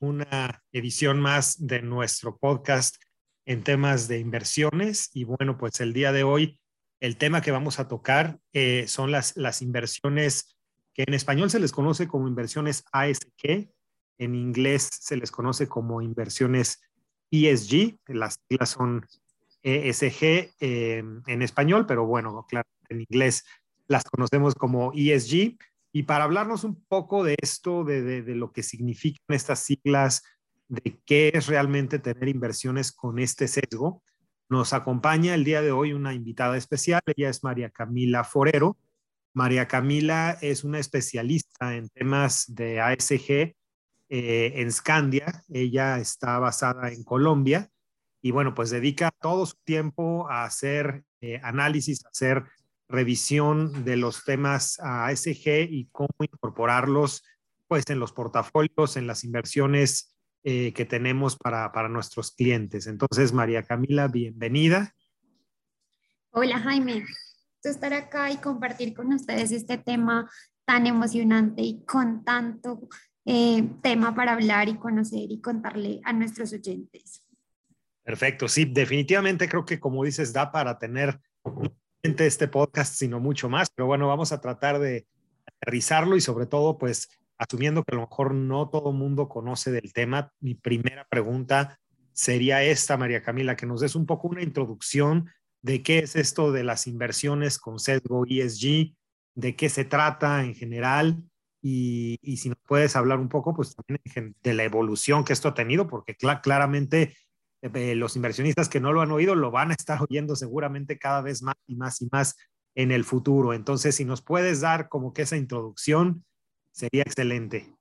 una edición más de nuestro podcast en temas de inversiones. Y bueno, pues el día de hoy, el tema que vamos a tocar eh, son las, las inversiones que en español se les conoce como inversiones ASG, en inglés se les conoce como inversiones ESG, las siglas son ESG eh, en español, pero bueno, claro, en inglés las conocemos como ESG. Y para hablarnos un poco de esto, de, lo que significan estas siglas, de qué es realmente tener inversiones con este sesgo, nos acompaña el día de hoy una invitada especial. Ella es María Camila Forero. María Camila es una especialista en temas de ASG eh, en Scandia. Ella está basada en Colombia y bueno, pues dedica todo su tiempo a hacer eh, análisis, a hacer revisión de los temas ASG y cómo incorporarlos pues en los portafolios, en las inversiones eh, que tenemos para, para nuestros clientes. Entonces, María Camila, bienvenida. Hola, Jaime. Estar acá y compartir con ustedes este tema tan emocionante y con tanto eh, tema para hablar y conocer y contarle a nuestros oyentes. Perfecto, sí, definitivamente creo que como dices, da para tener este podcast, sino mucho más. Pero bueno, vamos a tratar de aterrizarlo y sobre todo, pues, asumiendo que a lo mejor no todo el mundo conoce del tema, mi primera pregunta sería esta, María Camila, que nos des un poco una introducción de qué es esto de las inversiones con sesgo ESG, de qué se trata en general y, y si nos puedes hablar un poco, pues también de la evolución que esto ha tenido, porque claramente eh, los inversionistas que no lo han oído lo van a estar oyendo seguramente cada vez más y más y más en el futuro. Entonces, si nos puedes dar como que esa introducción, sería excelente.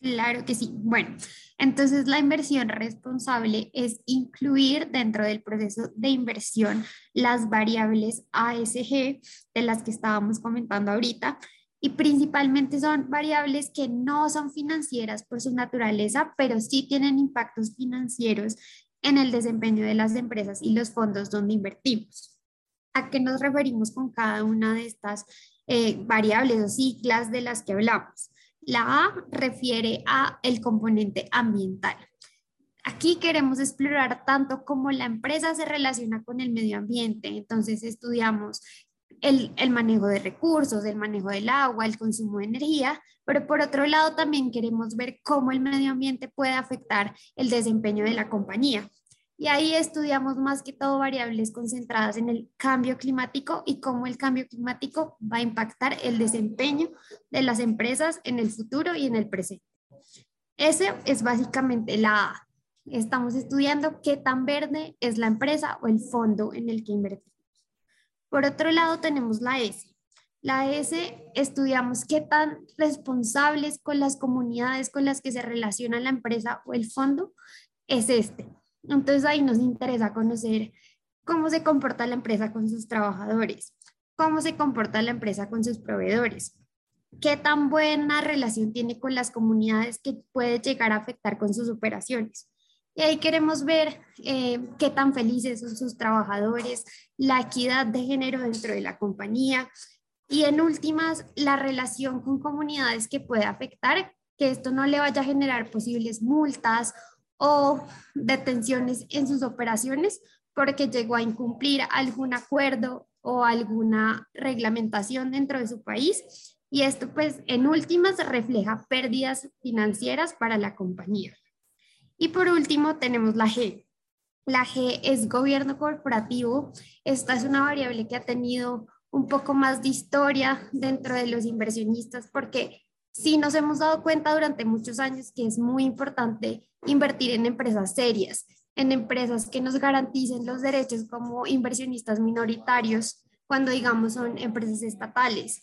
Claro que sí. Bueno, entonces la inversión responsable es incluir dentro del proceso de inversión las variables ASG de las que estábamos comentando ahorita y principalmente son variables que no son financieras por su naturaleza, pero sí tienen impactos financieros en el desempeño de las empresas y los fondos donde invertimos. ¿A qué nos referimos con cada una de estas eh, variables o siglas de las que hablamos? La A refiere a el componente ambiental. Aquí queremos explorar tanto cómo la empresa se relaciona con el medio ambiente. Entonces estudiamos el, el, manejo de recursos, el manejo del agua, el consumo de energía, pero por otro lado también queremos ver cómo el medio ambiente puede afectar el desempeño de la compañía. Y ahí estudiamos más que todo variables concentradas en el cambio climático y cómo el cambio climático va a impactar el desempeño de las empresas en el futuro y en el presente. Ese es básicamente la A. Estamos estudiando qué tan verde es la empresa o el fondo en el que invertimos. Por otro lado, tenemos la S. La S estudiamos qué tan responsables con las comunidades con las que se relaciona la empresa o el fondo es este. Entonces ahí nos interesa conocer cómo se comporta la empresa con sus trabajadores, cómo se comporta la empresa con sus proveedores, qué tan buena relación tiene con las comunidades que puede llegar a afectar con sus operaciones. Y ahí queremos ver eh, qué tan felices son sus trabajadores, la equidad de género dentro de la compañía y en últimas, la relación con comunidades que puede afectar, que esto no le vaya a generar posibles multas o detenciones en sus operaciones porque llegó a incumplir algún acuerdo o alguna reglamentación dentro de su país. Y esto pues en últimas refleja pérdidas financieras para la compañía. Y por último tenemos la G. La G es gobierno corporativo. Esta es una variable que ha tenido un poco más de historia dentro de los inversionistas porque sí nos hemos dado cuenta durante muchos años que es muy importante invertir en empresas serias, en empresas que nos garanticen los derechos como inversionistas minoritarios cuando digamos son empresas estatales.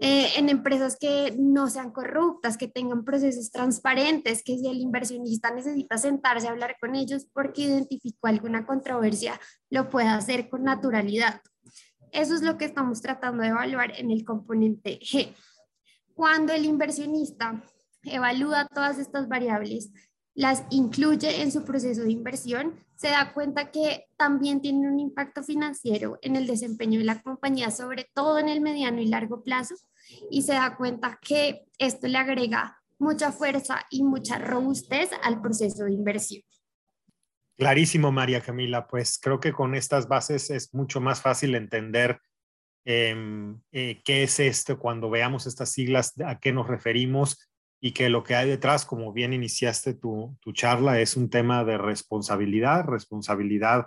Eh, en empresas que no sean corruptas, que tengan procesos transparentes, que si el inversionista necesita sentarse a hablar con ellos porque identificó alguna controversia, lo pueda hacer con naturalidad. Eso es lo que estamos tratando de evaluar en el componente G. Cuando el inversionista evalúa todas estas variables, las incluye en su proceso de inversión, se da cuenta que también tiene un impacto financiero en el desempeño de la compañía, sobre todo en el mediano y largo plazo, y se da cuenta que esto le agrega mucha fuerza y mucha robustez al proceso de inversión. Clarísimo, María Camila. Pues creo que con estas bases es mucho más fácil entender em, eh, qué es esto cuando veamos estas siglas, a qué nos referimos y que lo que hay detrás, como bien iniciaste tu, charla, es un tema de responsabilidad, responsabilidad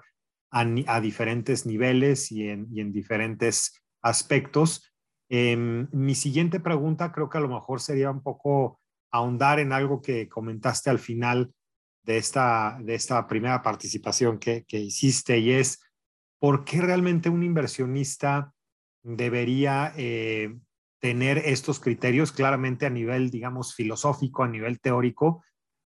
a, diferentes niveles y en, diferentes aspectos. Em, mi siguiente pregunta creo que a lo mejor sería un poco ahondar en algo que comentaste al final de esta, de esta primera participación que, que hiciste y es, ¿por qué realmente un inversionista debería eh, tener estos criterios claramente a nivel, digamos, filosófico, a nivel teórico,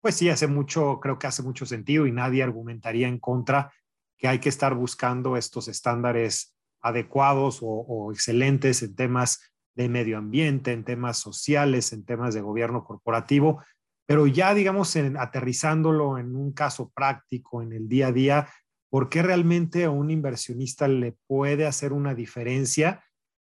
pues sí hace mucho, creo que hace mucho sentido y nadie argumentaría en contra que hay que estar buscando estos estándares adecuados o, excelentes en temas de medio ambiente, en temas sociales, en temas de gobierno corporativo, pero ya, digamos, en, aterrizándolo en un caso práctico, en el día a día, ¿por qué realmente a un inversionista le puede hacer una diferencia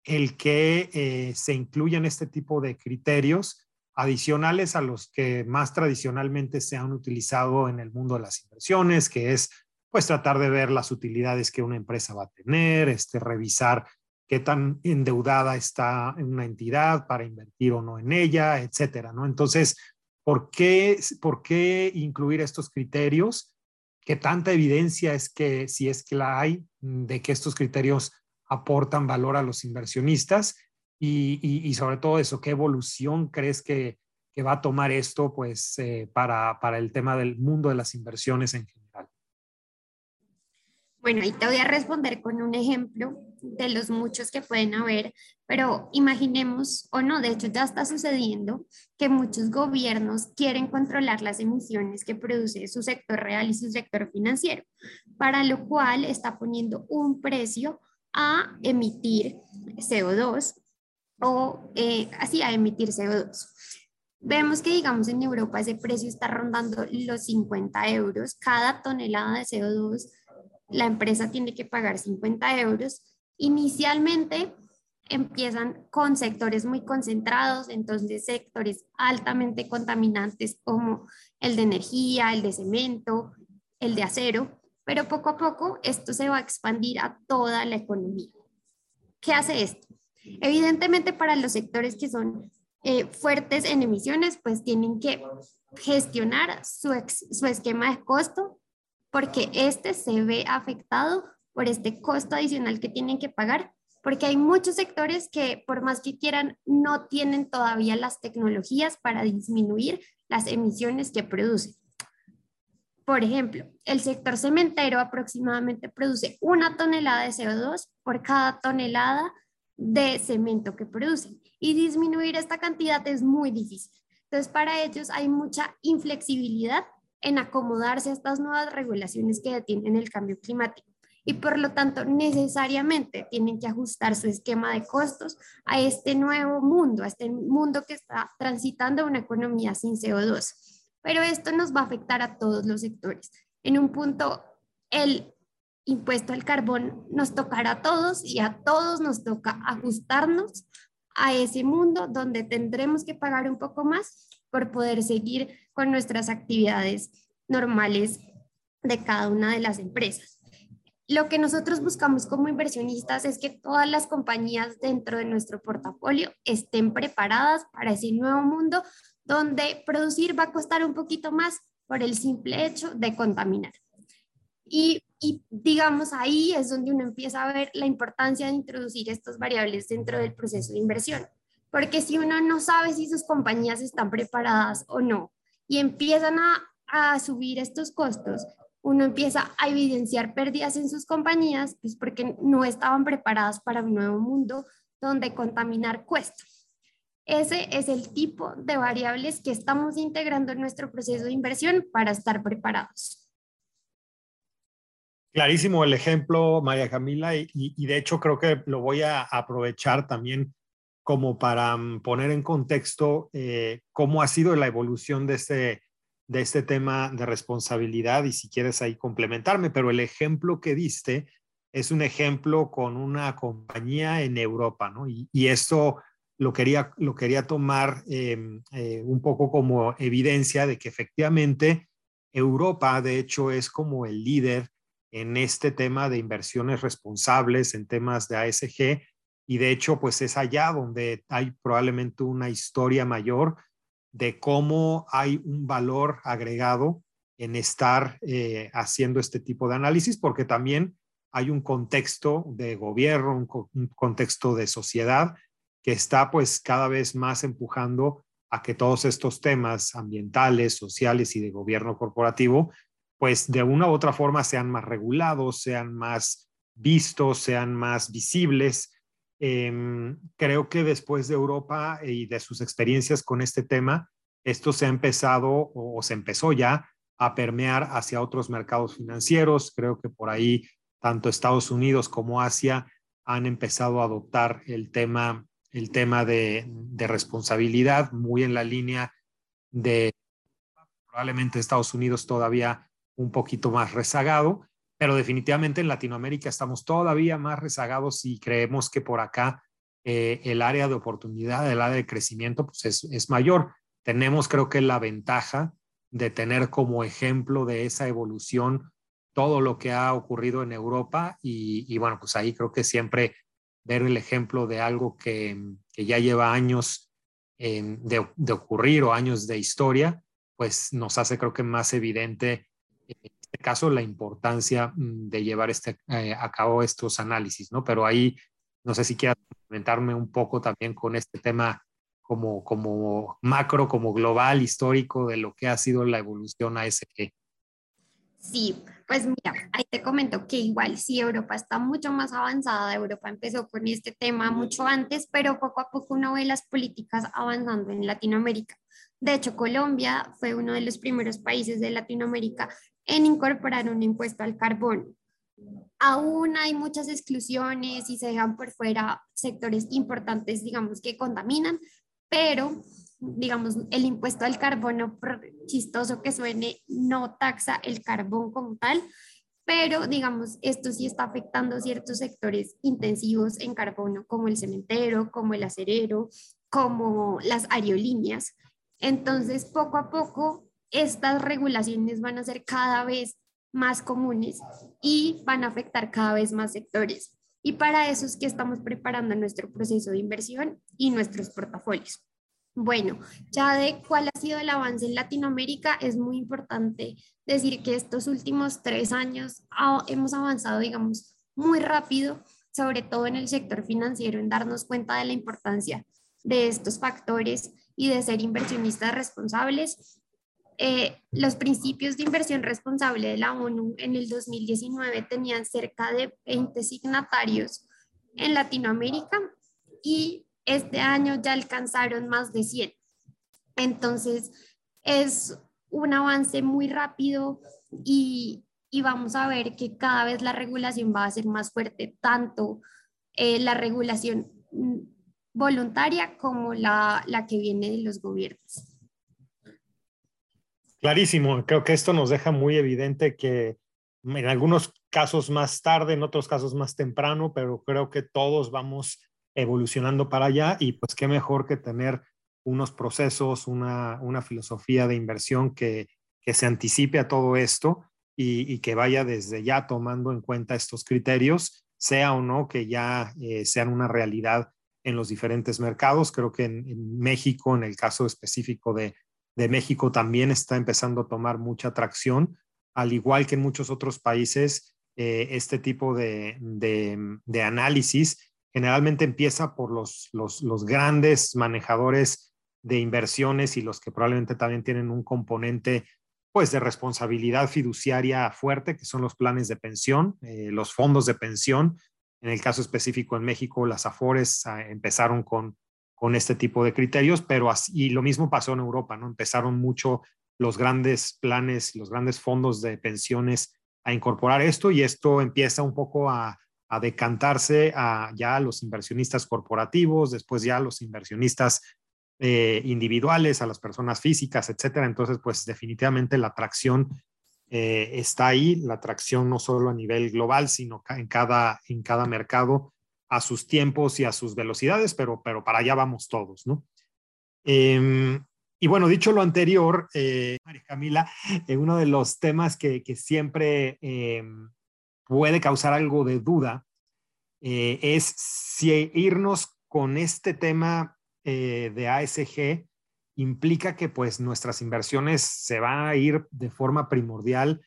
el que eh, se incluyan este tipo de criterios adicionales a los que más tradicionalmente se han utilizado en el mundo de las inversiones, que es pues tratar de ver las utilidades que una empresa va a tener, este, revisar qué tan endeudada está una entidad para invertir o no en ella, etcétera, ¿no? Entonces, ¿por qué, ¿por qué incluir estos criterios? ¿Qué tanta evidencia es que, si es que la hay, de que estos criterios aportan valor a los inversionistas y, sobre todo eso, ¿qué evolución crees que, va a tomar esto pues, eh, para, para el tema del mundo de las inversiones en general? Bueno, y te voy a responder con un ejemplo de los muchos que pueden haber, pero imaginemos, o no, de hecho ya está sucediendo, que muchos gobiernos quieren controlar las emisiones que produce su sector real y su sector financiero, para lo cual está poniendo un precio a emitir CO2 o eh, así a emitir CO2. Vemos que, digamos, en Europa ese precio está rondando los 50 euros. Cada tonelada de CO2, la empresa tiene que pagar 50 euros. Inicialmente empiezan con sectores muy concentrados, entonces sectores altamente contaminantes como el de energía, el de cemento, el de acero, pero poco a poco esto se va a expandir a toda la economía. ¿Qué hace esto? Evidentemente para los sectores que son eh, fuertes en emisiones, pues tienen que gestionar su, su esquema de costo porque este se ve afectado por este costo adicional que tienen que pagar, porque hay muchos sectores que por más que quieran no tienen todavía las tecnologías para disminuir las emisiones que producen. Por ejemplo, el sector cementero aproximadamente produce una tonelada de CO2 por cada tonelada de cemento que produce y disminuir esta cantidad es muy difícil. Entonces, para ellos hay mucha inflexibilidad en acomodarse a estas nuevas regulaciones que detienen el cambio climático. Y por lo tanto necesariamente tienen que ajustar su esquema de costos a este nuevo mundo, a este mundo que está transitando una economía sin CO2 pero esto nos va a afectar a todos los sectores. En un punto, el impuesto al carbón nos tocará a todos y a todos nos toca ajustarnos a ese mundo donde tendremos que pagar un poco más por poder seguir con nuestras actividades normales de cada una de las empresas. Lo que nosotros buscamos como inversionistas es que todas las compañías dentro de nuestro portafolio estén preparadas para ese nuevo mundo donde producir va a costar un poquito más por el simple hecho de contaminar. Y, digamos, ahí es donde uno empieza a ver la importancia de introducir estas variables dentro del proceso de inversión. Porque si uno no sabe si sus compañías están preparadas o no y empiezan a, a subir estos costos, uno empieza a evidenciar pérdidas en sus compañías, pues porque no estaban preparadas para un nuevo mundo donde contaminar cuesta. Ese es el tipo de variables que estamos integrando en nuestro proceso de inversión para estar preparados. Clarísimo el ejemplo, María Camila, y, de hecho creo que lo voy a aprovechar también como para mm, poner en contexto eh, cómo ha sido la evolución de este, de este tema de responsabilidad y si quieres ahí complementarme, pero el ejemplo que diste es un ejemplo con una compañía en Europa, ¿no? Y, y esto lo quería, lo quería tomar em, eh, un poco como evidencia de que efectivamente Europa, de hecho, es como el líder en este tema de inversiones responsables, en temas de ASG, y de hecho, pues es allá donde hay probablemente una historia mayor de cómo hay un valor agregado en estar eh, haciendo este tipo de análisis, porque también hay un contexto de gobierno, un contexto de sociedad que está pues cada vez más empujando a que todos estos temas ambientales, sociales y de gobierno corporativo, pues de una u otra forma sean más regulados, sean más vistos, sean más visibles. Em, creo que después de Europa y de sus experiencias con este tema, esto se ha empezado o, se empezó ya a permear hacia otros mercados financieros. Creo que por ahí tanto Estados Unidos como Asia han empezado a adoptar el tema el tema de, responsabilidad, muy en la línea de probablemente Estados Unidos todavía un poquito más rezagado, pero definitivamente en Latinoamérica estamos todavía más rezagados y creemos que por acá eh, el área de oportunidad, el área de crecimiento, pues es, mayor. Tenemos creo que la ventaja de tener como ejemplo de esa evolución todo lo que ha ocurrido en Europa y, y bueno, pues ahí creo que siempre ver el ejemplo de algo que, ya lleva años de, ocurrir o años de historia, pues nos hace creo que más evidente en este caso la importancia mm, de llevar este, eh, a cabo estos análisis, ¿no? Pero ahí no sé si quieras comentarme un poco también con este tema como, como macro, como global, histórico de lo que ha sido la evolución ASG. Sí, pues mira, ahí te comento que igual sí, Europa está mucho más avanzada. Europa empezó con este tema mucho antes, pero poco a poco uno ve las políticas avanzando en Latinoamérica. De hecho, Colombia fue uno de los primeros países de Latinoamérica en incorporar un impuesto al carbón. Aún hay muchas exclusiones y se dejan por fuera sectores importantes, digamos, que contaminan, pero digamos, el impuesto al carbono, chistoso que suene, no taxa el carbón como tal, pero digamos, esto sí está afectando ciertos sectores intensivos en carbono, como el cementero, como el acerero, como las aerolíneas. Entonces, poco a poco, estas regulaciones van a ser cada vez más comunes y van a afectar cada vez más sectores. Y para eso es que estamos preparando nuestro proceso de inversión y nuestros portafolios. Bueno, ya de cuál ha sido el avance en Latinoamérica, es muy importante decir que estos últimos tres años hemos avanzado, digamos, muy rápido, sobre todo en el sector financiero, en darnos cuenta de la importancia de estos factores y de ser inversionistas responsables. Eh, los principios de inversión responsable de la ONU en el 2019 tenían cerca de 20 signatarios en Latinoamérica y este año ya alcanzaron más de 100. Entonces, es un avance muy rápido y, vamos a ver que cada vez la regulación va a ser más fuerte, tanto eh, la regulación voluntaria como la, la que viene de los gobiernos. Clarísimo, creo que esto nos deja muy evidente que en algunos casos más tarde, en otros casos más temprano, pero creo que todos vamos evolucionando para allá y pues qué mejor que tener unos procesos, una, una filosofía de inversión que, que, se anticipe a todo esto y, y, que vaya desde ya tomando en cuenta estos criterios, sea o no que ya eh, sean una realidad en los diferentes mercados. Creo que en, México, en el caso específico de, de, México, también está empezando a tomar mucha atracción, al igual que en muchos otros países, eh, este tipo de, de, de análisis generalmente empieza por los, los, grandes manejadores de inversiones y los que probablemente también tienen un componente pues de responsabilidad fiduciaria fuerte, que son los planes de pensión, eh, los fondos de pensión. En el caso específico en México, las AFORES ah, empezaron con, con este tipo de criterios, pero así, y lo mismo pasó en Europa, ¿no? Empezaron mucho los grandes planes, los grandes fondos de pensiones a incorporar esto y esto empieza un poco a, a decantarse a ya los inversionistas corporativos, después ya los inversionistas eh, individuales, a las personas físicas, etcétera. Entonces, pues definitivamente la atracción eh, está ahí, la atracción no solo a nivel global, sino en cada, en cada mercado a sus tiempos y a sus velocidades, pero, pero para allá vamos todos, ¿no? Em, y bueno, dicho lo anterior, eh, María Camila, uno de los temas que, que siempre em, puede causar algo de duda es si irnos con este tema eh, de ASG implica que pues nuestras inversiones se van a ir de forma primordial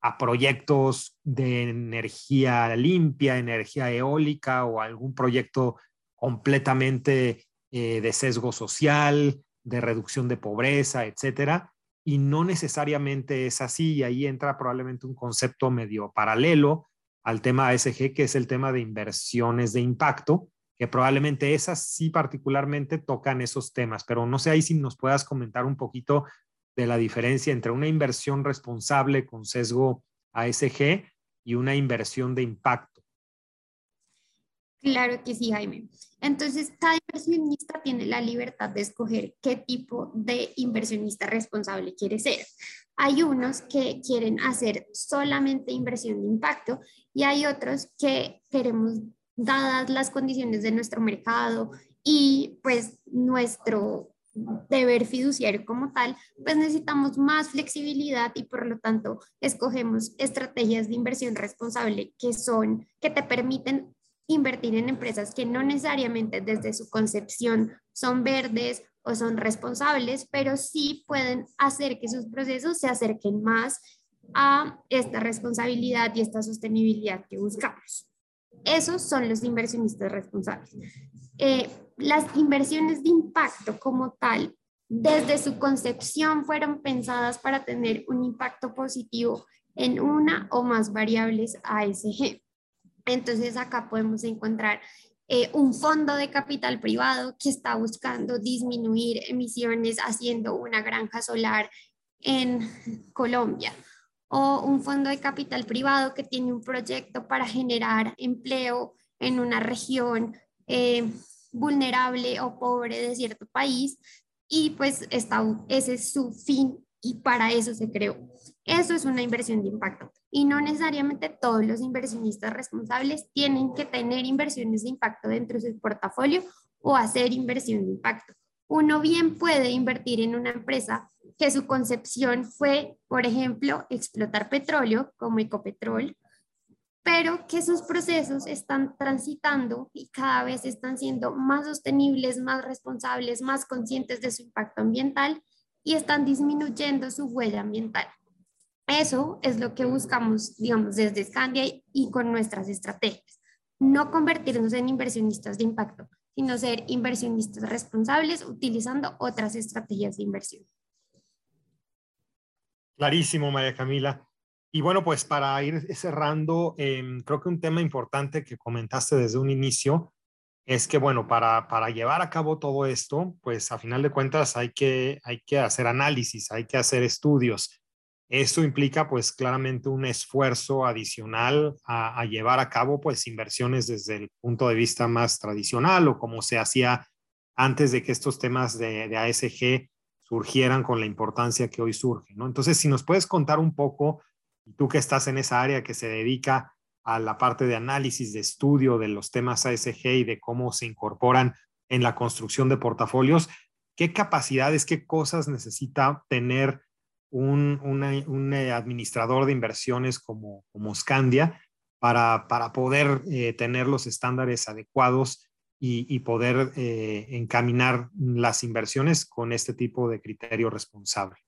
a proyectos de energía limpia, energía eólica o algún proyecto completamente eh, de sesgo social, de reducción de pobreza, etcétera. Y no necesariamente es así, y ahí entra probablemente un concepto medio paralelo al tema ASG, que es el tema de inversiones de impacto, que probablemente esas sí particularmente tocan esos temas, pero no sé ahí si nos puedas comentar un poquito de la diferencia entre una inversión responsable con sesgo ASG y una inversión de impacto. Claro que sí, Jaime. Entonces, cada inversionista tiene la libertad de escoger qué tipo de inversionista responsable quiere ser. Hay unos que quieren hacer solamente inversión de impacto y hay otros que queremos dadas las condiciones de nuestro mercado y pues nuestro deber fiduciario como tal, pues necesitamos más flexibilidad y por lo tanto escogemos estrategias de inversión responsable que son, que te permiten invertir en empresas que no necesariamente desde su concepción son verdes o son responsables, pero sí pueden hacer que sus procesos se acerquen más a esta responsabilidad y esta sostenibilidad que buscamos. Esos son los inversionistas responsables. Eh, las inversiones de impacto como tal, desde su concepción, fueron pensadas para tener un impacto positivo en una o más variables ASG. Entonces acá podemos encontrar eh, un fondo de capital privado que está buscando disminuir emisiones haciendo una granja solar en Colombia. O un fondo de capital privado que tiene un proyecto para generar empleo en una región eh, vulnerable o pobre de cierto país. Y pues está, ese es su fin y para eso se creó. Eso es una inversión de impacto y no necesariamente todos los inversionistas responsables tienen que tener inversiones de impacto dentro de su portafolio o hacer inversión de impacto. Uno bien puede invertir en una empresa que su concepción fue, por ejemplo, explotar petróleo como Ecopetrol, pero que sus procesos están transitando y cada vez están siendo más sostenibles, más responsables, más conscientes de su impacto ambiental y están disminuyendo su huella ambiental. Eso es lo que buscamos, digamos, desde Scandia y con nuestras estrategias. No convertirnos en inversionistas de impacto, sino ser inversionistas responsables utilizando otras estrategias de inversión. Clarísimo, María Camila. Y bueno, pues para ir cerrando, em, creo que un tema importante que comentaste desde un inicio es que, bueno, para, para llevar a cabo todo esto, pues a final de cuentas hay que, hay que hacer análisis, hay que hacer estudios. Eso implica pues claramente un esfuerzo adicional a, llevar a cabo pues inversiones desde el punto de vista más tradicional o como se hacía antes de que estos temas de, ASG surgieran con la importancia que hoy surge, ¿no? Entonces, si nos puedes contar un poco, tú que estás en esa área que se dedica a la parte de análisis, de estudio de los temas ASG y de cómo se incorporan en la construcción de portafolios, ¿qué capacidades, qué cosas necesita tener un, un administrador de inversiones como, como Scandia para, para poder eh, tener los estándares adecuados y, poder eh, encaminar las inversiones con este tipo de criterio responsable?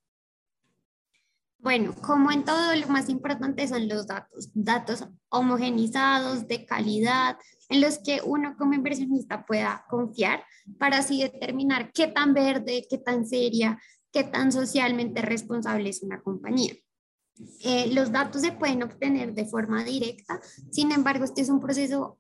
Bueno, como en todo, lo más importante son los datos, datos homogenizados, de calidad, en los que uno como inversionista pueda confiar para así determinar qué tan verde, qué tan seria, qué tan socialmente responsable es una compañía. Eh, los datos se pueden obtener de forma directa, sin embargo, este es un proceso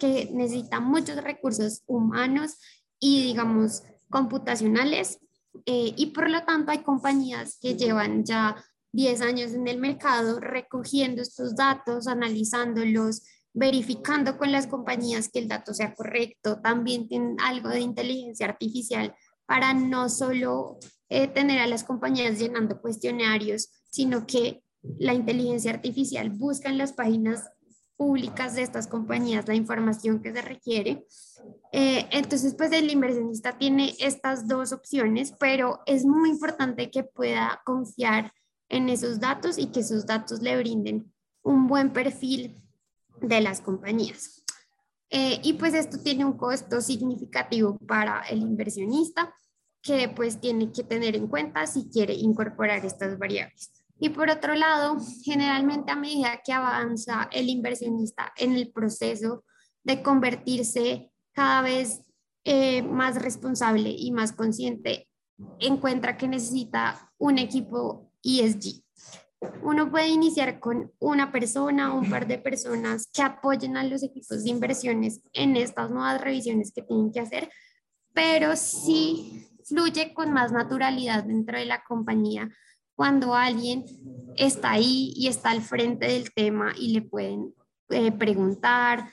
que necesita muchos recursos humanos y, digamos, computacionales. Eh, y por lo tanto hay compañías que llevan ya 10 años en el mercado recogiendo estos datos, analizándolos, verificando con las compañías que el dato sea correcto. También tienen algo de inteligencia artificial para no solo eh, tener a las compañías llenando cuestionarios, sino que la inteligencia artificial busca en las páginas públicas de estas compañías la información que se requiere. Eh, entonces, pues el inversionista tiene estas dos opciones, pero es muy importante que pueda confiar en esos datos y que esos datos le brinden un buen perfil de las compañías. Eh, y pues esto tiene un costo significativo para el inversionista que pues tiene que tener en cuenta si quiere incorporar estas variables. Y por otro lado, generalmente a medida que avanza el inversionista en el proceso de convertirse cada vez eh, más responsable y más consciente, encuentra que necesita un equipo ESG. Uno puede iniciar con una persona o un par de personas que apoyen a los equipos de inversiones en estas nuevas revisiones que tienen que hacer, pero sí fluye con más naturalidad dentro de la compañía cuando alguien está ahí y está al frente del tema y le pueden eh, preguntar,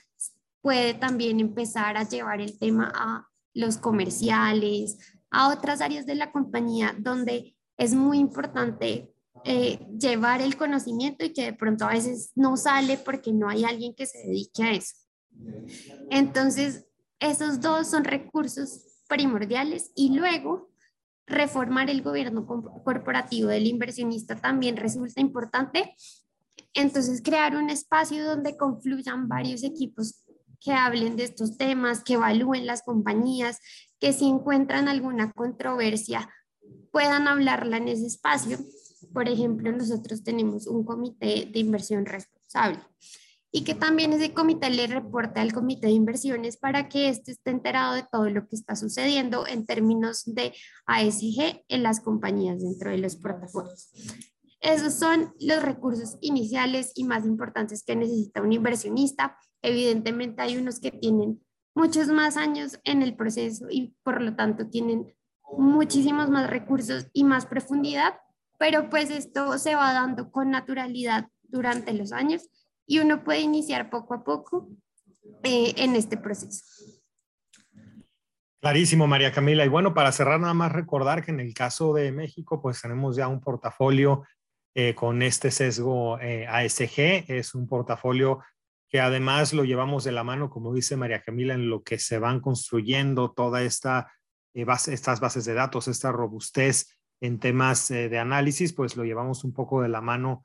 puede también empezar a llevar el tema a los comerciales, a otras áreas de la compañía donde es muy importante eh, llevar el conocimiento y que de pronto a veces no sale porque no hay alguien que se dedique a eso. Entonces, esos dos son recursos primordiales y luego reformar el gobierno corporativo del inversionista también resulta importante. Entonces, crear un espacio donde confluyan varios equipos que hablen de estos temas, que evalúen las compañías, que si encuentran alguna controversia puedan hablarla en ese espacio. Por ejemplo, nosotros tenemos un comité de inversión responsable y que también ese comité le reporte al comité de inversiones para que éste esté enterado de todo lo que está sucediendo en términos de ASG en las compañías dentro de los portafolios. Esos son los recursos iniciales y más importantes que necesita un inversionista. Evidentemente hay unos que tienen muchos más años en el proceso y por lo tanto tienen muchísimos más recursos y más profundidad, pero pues esto se va dando con naturalidad durante los años y uno puede iniciar poco a poco eh, en este proceso. Clarísimo, María Camila. Y bueno, para cerrar, nada más recordar que en el caso de México, pues tenemos ya un portafolio eh, con este sesgo eh, ASG. Es un portafolio que además lo llevamos de la mano, como dice María Camila, en lo que se van construyendo toda esta base, estas bases de datos, esta robustez en temas de análisis, pues lo llevamos un poco de la mano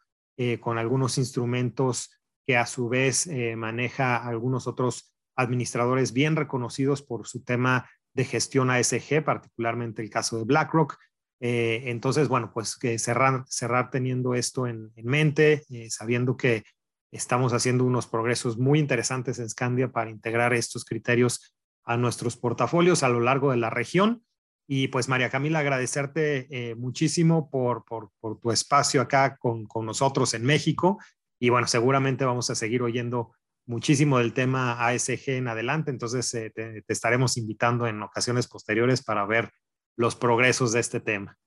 con algunos instrumentos que a su vez eh, maneja algunos otros administradores bien reconocidos por su tema de gestión ASG, particularmente el caso de BlackRock. Eh, entonces, bueno, pues que cerrar, cerrar teniendo esto en, mente, eh, sabiendo que estamos haciendo unos progresos muy interesantes en Scandia para integrar estos criterios a nuestros portafolios a lo largo de la región. Y pues María Camila, agradecerte muchísimo por, por, por, tu espacio acá con, con nosotros en México y bueno, seguramente vamos a seguir oyendo muchísimo del tema ASG en adelante, entonces eh, te, estaremos invitando en ocasiones posteriores para ver los progresos de este tema.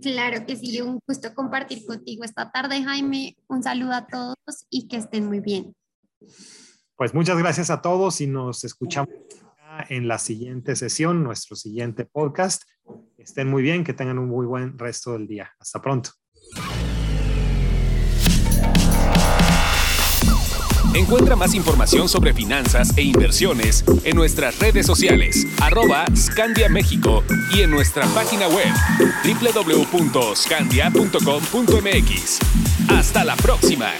Claro que sí, un gusto compartir contigo esta tarde, Jaime. Un saludo a todos y que estén muy bien. Pues muchas gracias a todos y nos escuchamos en la siguiente sesión, nuestro siguiente podcast. Estén muy bien, que tengan un muy buen resto del día. Hasta pronto. Encuentra más información sobre finanzas e inversiones en nuestras redes sociales, arroba Scandia México y en nuestra página web www.scandia.com.mx. Hasta la próxima.